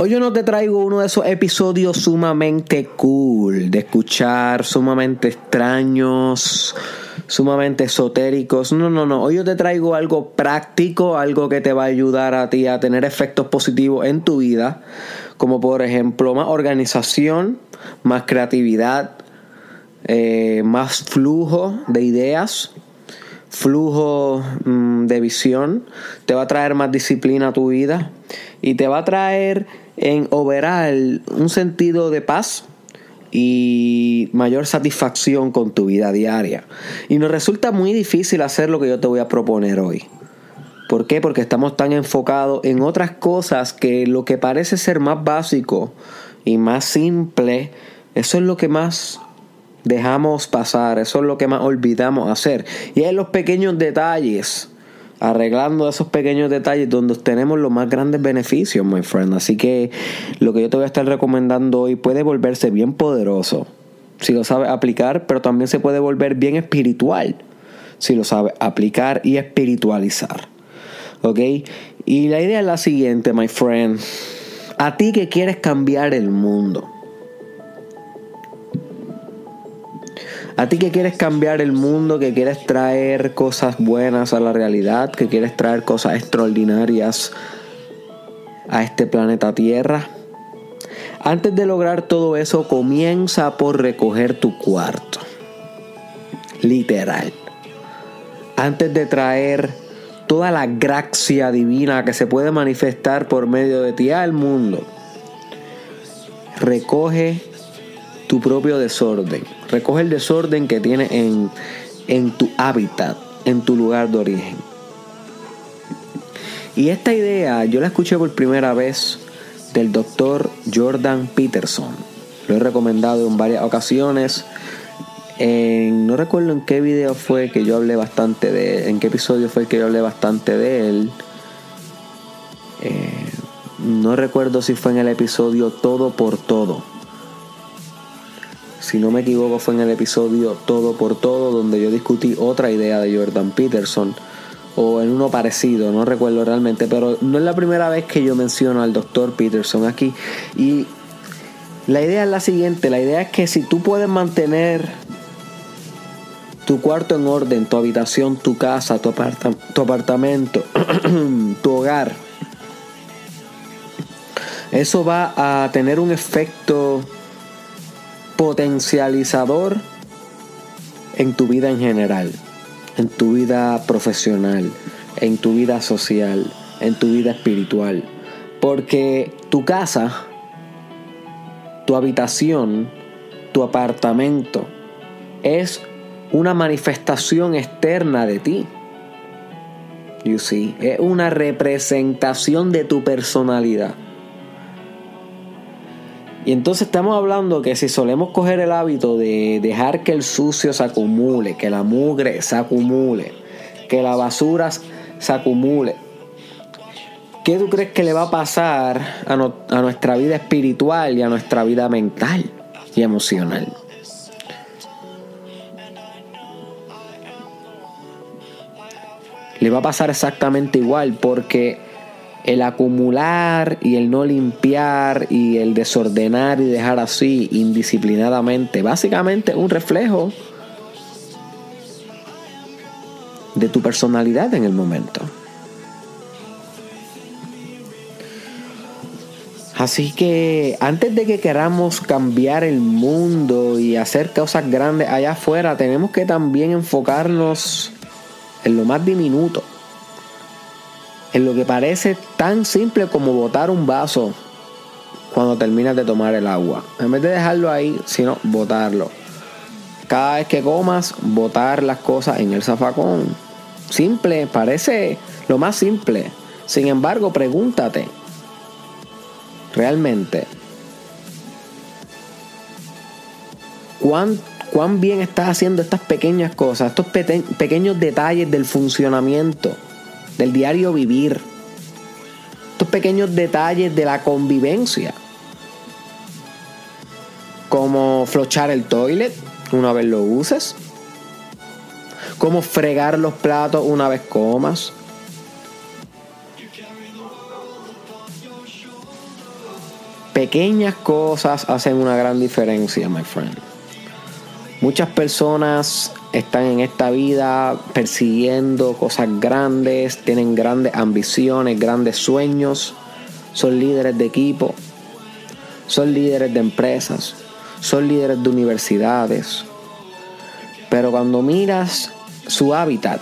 Hoy yo no te traigo uno de esos episodios sumamente cool, de escuchar, sumamente extraños, sumamente esotéricos. No, no, no. Hoy yo te traigo algo práctico, algo que te va a ayudar a ti a tener efectos positivos en tu vida, como por ejemplo más organización, más creatividad, eh, más flujo de ideas, flujo mm, de visión, te va a traer más disciplina a tu vida y te va a traer en overall un sentido de paz y mayor satisfacción con tu vida diaria. Y nos resulta muy difícil hacer lo que yo te voy a proponer hoy. ¿Por qué? Porque estamos tan enfocados en otras cosas que lo que parece ser más básico y más simple, eso es lo que más dejamos pasar, eso es lo que más olvidamos hacer. Y es los pequeños detalles arreglando esos pequeños detalles donde obtenemos los más grandes beneficios, my friend. Así que lo que yo te voy a estar recomendando hoy puede volverse bien poderoso si lo sabes aplicar, pero también se puede volver bien espiritual si lo sabes aplicar y espiritualizar. ¿Ok? Y la idea es la siguiente, my friend. A ti que quieres cambiar el mundo A ti que quieres cambiar el mundo, que quieres traer cosas buenas a la realidad, que quieres traer cosas extraordinarias a este planeta Tierra. Antes de lograr todo eso, comienza por recoger tu cuarto. Literal. Antes de traer toda la gracia divina que se puede manifestar por medio de ti al mundo, recoge tu propio desorden. Recoge el desorden que tienes en, en tu hábitat, en tu lugar de origen. Y esta idea yo la escuché por primera vez del doctor Jordan Peterson. Lo he recomendado en varias ocasiones. no recuerdo en qué video fue que yo hablé bastante de en qué episodio fue que yo hablé bastante de él. Eh, no recuerdo si fue en el episodio Todo por Todo si no me equivoco fue en el episodio Todo por Todo, donde yo discutí otra idea de Jordan Peterson, o en uno parecido, no recuerdo realmente, pero no es la primera vez que yo menciono al doctor Peterson aquí. Y la idea es la siguiente, la idea es que si tú puedes mantener tu cuarto en orden, tu habitación, tu casa, tu, tu apartamento, tu hogar, eso va a tener un efecto potencializador en tu vida en general, en tu vida profesional, en tu vida social, en tu vida espiritual. Porque tu casa, tu habitación, tu apartamento es una manifestación externa de ti. You see, es una representación de tu personalidad. Y entonces estamos hablando que si solemos coger el hábito de dejar que el sucio se acumule, que la mugre se acumule, que la basura se acumule, ¿qué tú crees que le va a pasar a, a nuestra vida espiritual y a nuestra vida mental y emocional? Le va a pasar exactamente igual porque el acumular y el no limpiar y el desordenar y dejar así indisciplinadamente, básicamente un reflejo de tu personalidad en el momento. Así que antes de que queramos cambiar el mundo y hacer cosas grandes allá afuera, tenemos que también enfocarnos en lo más diminuto en lo que parece tan simple como botar un vaso cuando terminas de tomar el agua. En vez de dejarlo ahí, sino botarlo. Cada vez que comas, botar las cosas en el zafacón. Simple, parece lo más simple. Sin embargo, pregúntate, realmente, ¿cuán, cuán bien estás haciendo estas pequeñas cosas, estos pequeños detalles del funcionamiento? Del diario vivir, estos pequeños detalles de la convivencia, como flochar el toilet una vez lo uses, como fregar los platos una vez comas, Pequeñas cosas hacen una gran diferencia, my friend. Muchas personas están en esta vida persiguiendo cosas grandes, tienen grandes ambiciones, grandes sueños, son líderes de equipo, son líderes de empresas, son líderes de universidades. Pero cuando miras su hábitat,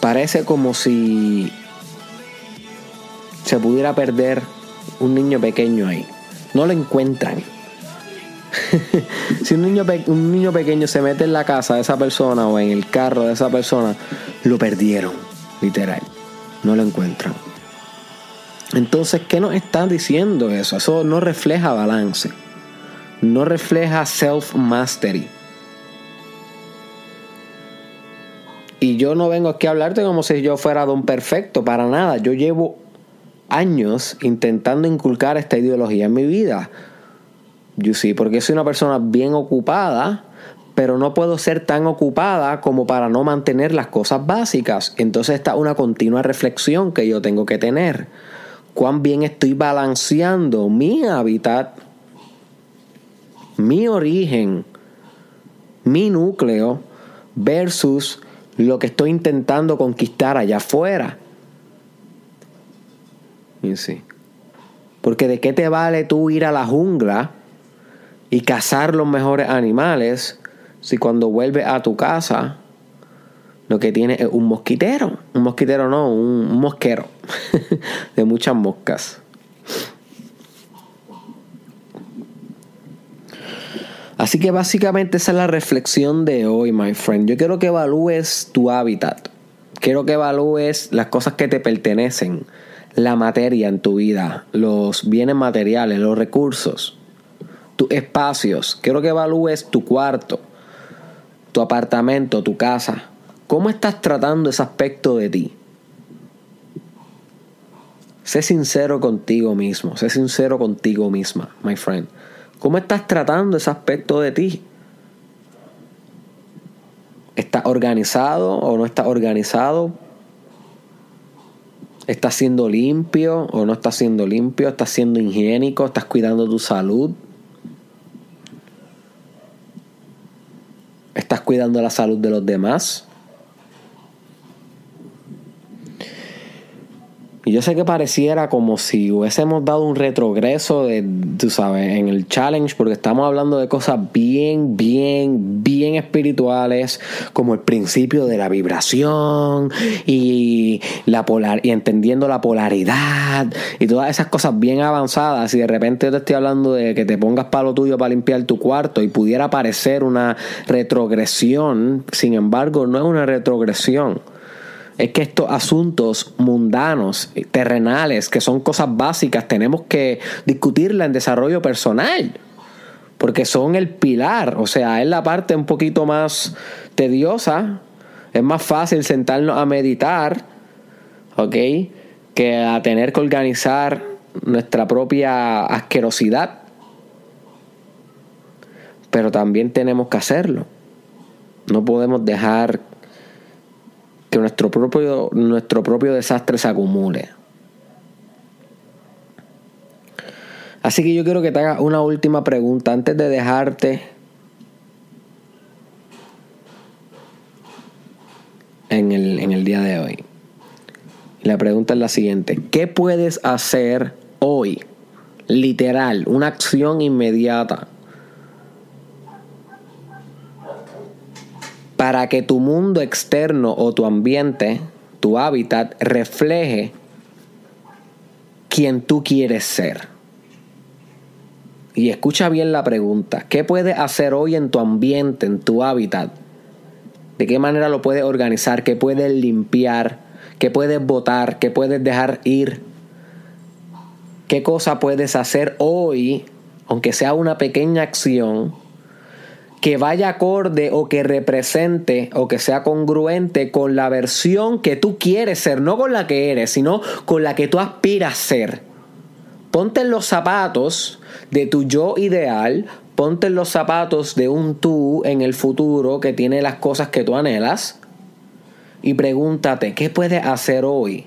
parece como si se pudiera perder un niño pequeño ahí. No lo encuentran. si un niño, un niño pequeño se mete en la casa de esa persona o en el carro de esa persona, lo perdieron, literal. No lo encuentran. Entonces, ¿qué nos están diciendo eso? Eso no refleja balance. No refleja self-mastery. Y yo no vengo aquí a hablarte como si yo fuera don perfecto, para nada. Yo llevo años intentando inculcar esta ideología en mi vida. Yo sí, porque soy una persona bien ocupada, pero no puedo ser tan ocupada como para no mantener las cosas básicas. Entonces está una continua reflexión que yo tengo que tener. Cuán bien estoy balanceando mi hábitat, mi origen, mi núcleo versus lo que estoy intentando conquistar allá afuera. Y sí. Porque de qué te vale tú ir a la jungla y cazar los mejores animales si cuando vuelves a tu casa lo que tienes es un mosquitero. Un mosquitero no, un, mosquero de muchas moscas. Así que básicamente esa es la reflexión de hoy, my friend. Yo quiero que evalúes tu hábitat. Quiero que evalúes las cosas que te pertenecen, la materia en tu vida, los bienes materiales, los recursos tus espacios. Quiero que evalúes tu cuarto, tu apartamento, tu casa. ¿Cómo estás tratando ese aspecto de ti? Sé sincero contigo mismo, sé sincero contigo misma, my friend. ¿Cómo estás tratando ese aspecto de ti? ¿Estás organizado o no estás organizado? ¿Estás siendo limpio o no estás siendo limpio? ¿Estás siendo higiénico? ¿Estás cuidando tu salud? ¿Estás cuidando la salud de los demás? Yo sé que pareciera como si hubiésemos dado un retrogreso de, tú sabes, en el challenge, porque estamos hablando de cosas bien, bien, bien espirituales, como el principio de la vibración y la polar y entendiendo la polaridad y todas esas cosas bien avanzadas. Y de repente yo te estoy hablando de que te pongas para lo tuyo para limpiar tu cuarto y pudiera parecer una retrogresión, sin embargo, no es una retrogresión es que estos asuntos mundanos, terrenales, que son cosas básicas, tenemos que discutirla en desarrollo personal. Porque son el pilar, o sea, es la parte un poquito más tediosa. Es más fácil sentarnos a meditar, ¿ok? Que a tener que organizar nuestra propia asquerosidad. Pero también tenemos que hacerlo. No podemos dejar que nuestro propio, nuestro propio desastre se acumule. Así que yo quiero que te haga una última pregunta antes de dejarte en el, en el día de hoy. la pregunta es la siguiente. ¿Qué puedes hacer hoy? Literal, una acción inmediata para que tu mundo externo o tu ambiente, tu hábitat, refleje quien tú quieres ser. Y escucha bien la pregunta, ¿qué puedes hacer hoy en tu ambiente, en tu hábitat? ¿De qué manera lo puedes organizar? ¿Qué puedes limpiar? ¿Qué puedes botar? ¿Qué puedes dejar ir? ¿Qué cosa puedes hacer hoy, aunque sea una pequeña acción, que vaya acorde o que represente o que sea congruente con la versión que tú quieres ser, no con la que eres, sino con la que tú aspiras ser. Ponte en los zapatos de tu yo ideal, ponte en los zapatos de un tú en el futuro que tiene las cosas que tú anhelas y pregúntate, ¿qué puedes hacer hoy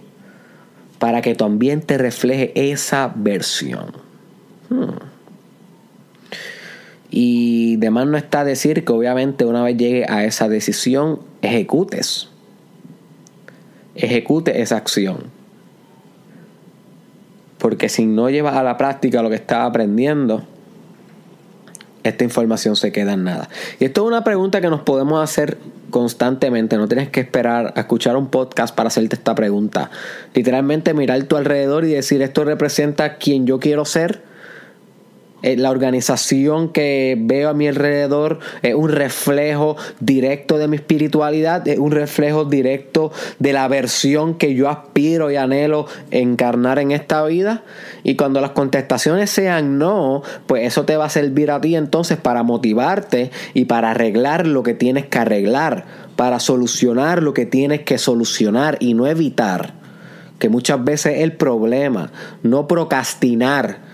para que tu ambiente refleje esa versión. Hmm. Y de más no está decir que obviamente una vez llegue a esa decisión, ejecutes. Ejecute esa acción. Porque si no llevas a la práctica lo que estás aprendiendo, esta información se queda en nada. Y esto es una pregunta que nos podemos hacer constantemente. No tienes que esperar a escuchar un podcast para hacerte esta pregunta. Literalmente mirar tu alrededor y decir esto representa quien yo quiero ser eh, la organización que veo a mi alrededor es un reflejo directo de mi espiritualidad, es un reflejo directo de la versión que yo aspiro y anhelo encarnar en esta vida. Y cuando las contestaciones sean no, pues eso te va a servir a ti entonces para motivarte y para arreglar lo que tienes que arreglar, para solucionar lo que tienes que solucionar y no evitar que muchas veces el problema, no procrastinar,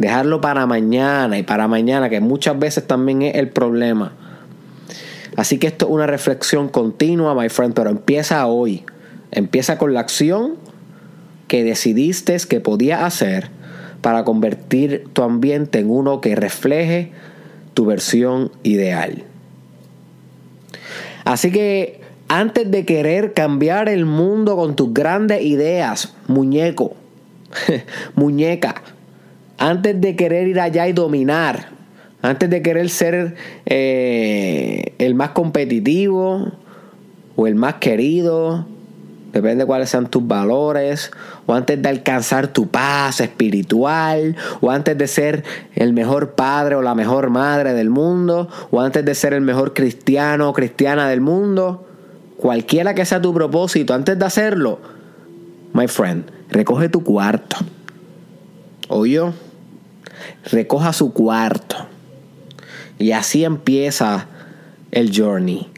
dejarlo para mañana y para mañana, que muchas veces también es el problema. Así que esto es una reflexión continua, my friend, pero empieza hoy. Empieza con la acción que decidiste que podías hacer para convertir tu ambiente en uno que refleje tu versión ideal. Así que antes de querer cambiar el mundo con tus grandes ideas, muñeco, muñeca, antes de querer ir allá y dominar, antes de querer ser eh, el más competitivo o el más querido, depende de cuáles sean tus valores, o antes de alcanzar tu paz espiritual, o antes de ser el mejor padre o la mejor madre del mundo, o antes de ser el mejor cristiano o cristiana del mundo, cualquiera que sea tu propósito, antes de hacerlo, my friend, recoge tu cuarto. yo recoja su cuarto. Y así empieza el journey,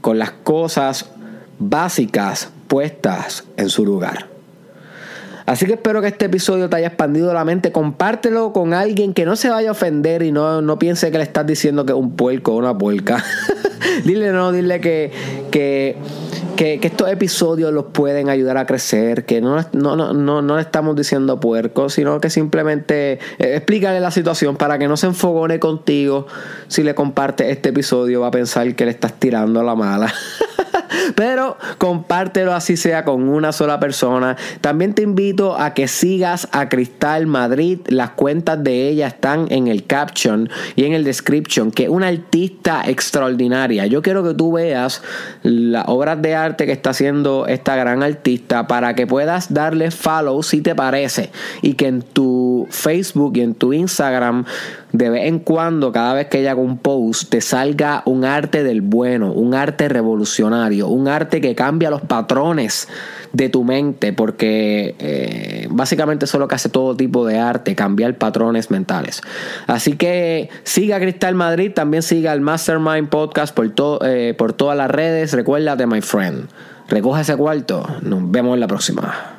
con las cosas básicas puestas en su lugar. Así que espero que este episodio te haya expandido la mente. Compártelo con alguien que no se vaya a ofender y no, no piense que le estás diciendo que es un puerco o una puerca. dile no, dile que, que que, estos episodios los pueden ayudar a crecer, que no, no, no, no, le estamos diciendo puerco, sino que simplemente eh, explícale la situación para que no se enfogone contigo. Si le comparte este episodio, va a pensar que le estás tirando a la mala. Pero compártelo así sea con una sola persona. También te invito a que sigas a Cristal Madrid. Las cuentas de ella están en el caption y en el description, que es una artista extraordinaria. Yo quiero que tú veas las obras de arte que está haciendo esta gran artista para que puedas darle follow si te parece y que en tu Facebook y en tu Instagram de vez en cuando, cada vez que ella haga un post, te salga un arte del bueno, un arte revolucionario, un arte que cambia los patrones de tu mente, porque eh, básicamente eso es lo que hace todo tipo de arte, cambiar patrones mentales. Así que siga Cristal Madrid, también siga el Mastermind Podcast por, eh, por todas las redes. Recuérdate, my friend, recoge ese cuarto. Nos vemos en la próxima.